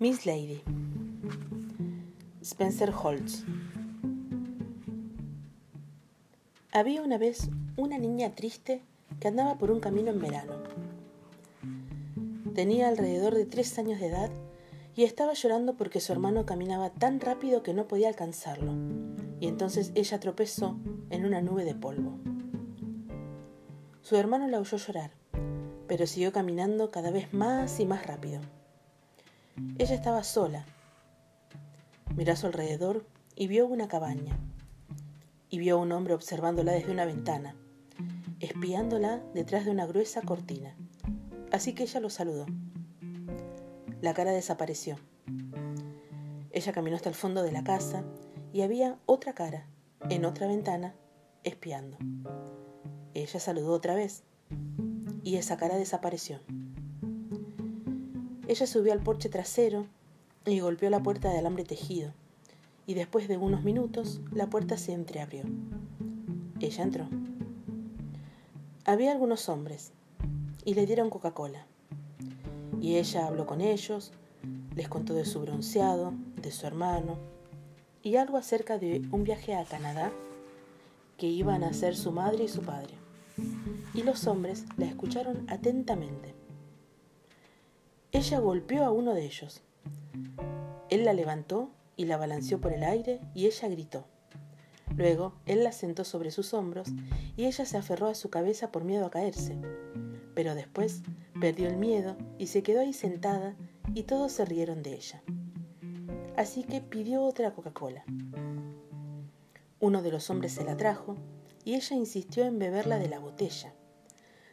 Miss Lady. Spencer Holtz. Había una vez una niña triste que andaba por un camino en verano. Tenía alrededor de tres años de edad y estaba llorando porque su hermano caminaba tan rápido que no podía alcanzarlo, y entonces ella tropezó en una nube de polvo. Su hermano la oyó llorar, pero siguió caminando cada vez más y más rápido. Ella estaba sola. Miró a su alrededor y vio una cabaña. Y vio a un hombre observándola desde una ventana, espiándola detrás de una gruesa cortina. Así que ella lo saludó. La cara desapareció. Ella caminó hasta el fondo de la casa y había otra cara, en otra ventana, espiando. Ella saludó otra vez y esa cara desapareció. Ella subió al porche trasero y golpeó la puerta de alambre tejido, y después de unos minutos la puerta se entreabrió. Ella entró. Había algunos hombres, y le dieron Coca-Cola. Y ella habló con ellos, les contó de su bronceado, de su hermano, y algo acerca de un viaje a Canadá que iban a hacer su madre y su padre. Y los hombres la escucharon atentamente. Ella golpeó a uno de ellos. Él la levantó y la balanceó por el aire y ella gritó. Luego él la sentó sobre sus hombros y ella se aferró a su cabeza por miedo a caerse. Pero después perdió el miedo y se quedó ahí sentada y todos se rieron de ella. Así que pidió otra Coca-Cola. Uno de los hombres se la trajo y ella insistió en beberla de la botella.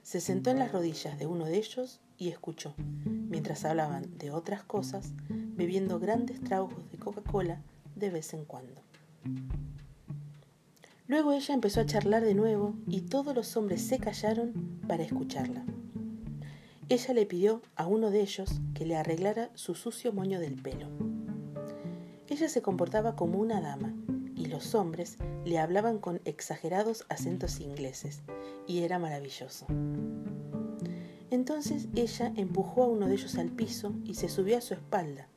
Se sentó en las rodillas de uno de ellos y escuchó, mientras hablaban de otras cosas, bebiendo grandes tragos de Coca-Cola de vez en cuando. Luego ella empezó a charlar de nuevo y todos los hombres se callaron para escucharla. Ella le pidió a uno de ellos que le arreglara su sucio moño del pelo. Ella se comportaba como una dama los hombres le hablaban con exagerados acentos ingleses y era maravilloso. Entonces ella empujó a uno de ellos al piso y se subió a su espalda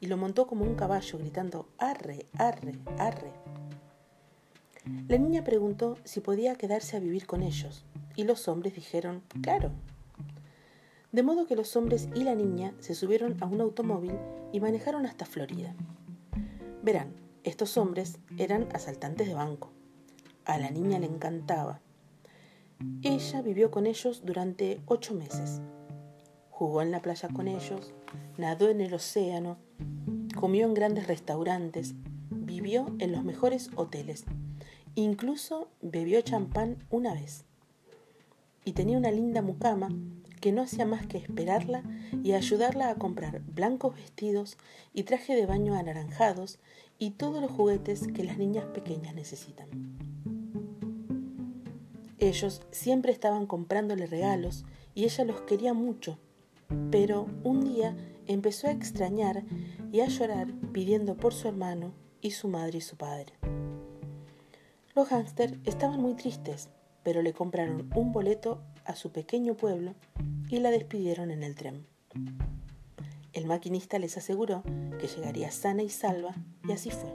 y lo montó como un caballo gritando arre, arre, arre. La niña preguntó si podía quedarse a vivir con ellos y los hombres dijeron claro. De modo que los hombres y la niña se subieron a un automóvil y manejaron hasta Florida. Verán, estos hombres eran asaltantes de banco. A la niña le encantaba ella vivió con ellos durante ocho meses. Jugó en la playa con ellos, nadó en el océano, comió en grandes restaurantes, vivió en los mejores hoteles, incluso bebió champán una vez. Y tenía una linda mucama que no hacía más que esperarla y ayudarla a comprar blancos vestidos y traje de baño anaranjados y todos los juguetes que las niñas pequeñas necesitan. Ellos siempre estaban comprándole regalos y ella los quería mucho, pero un día empezó a extrañar y a llorar pidiendo por su hermano y su madre y su padre. Los hámster estaban muy tristes, pero le compraron un boleto a su pequeño pueblo y la despidieron en el tren. El maquinista les aseguró que llegaría sana y salva y así fue.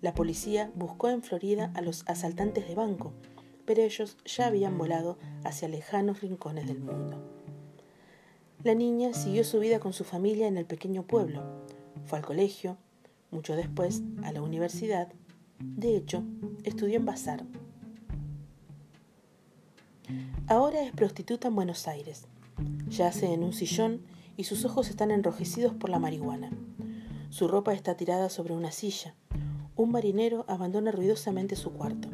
La policía buscó en Florida a los asaltantes de banco, pero ellos ya habían volado hacia lejanos rincones del mundo. La niña siguió su vida con su familia en el pequeño pueblo. Fue al colegio, mucho después a la universidad. De hecho, estudió en Bazar. Ahora es prostituta en Buenos Aires. Yace en un sillón y sus ojos están enrojecidos por la marihuana. Su ropa está tirada sobre una silla un marinero abandona ruidosamente su cuarto.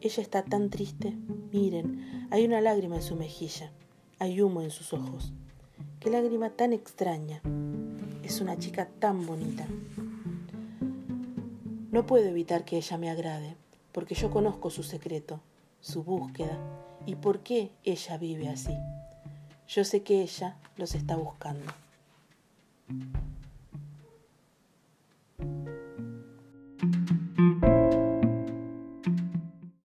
Ella está tan triste. Miren, hay una lágrima en su mejilla. Hay humo en sus ojos. Qué lágrima tan extraña. Es una chica tan bonita. No puedo evitar que ella me agrade, porque yo conozco su secreto, su búsqueda y por qué ella vive así. Yo sé que ella los está buscando.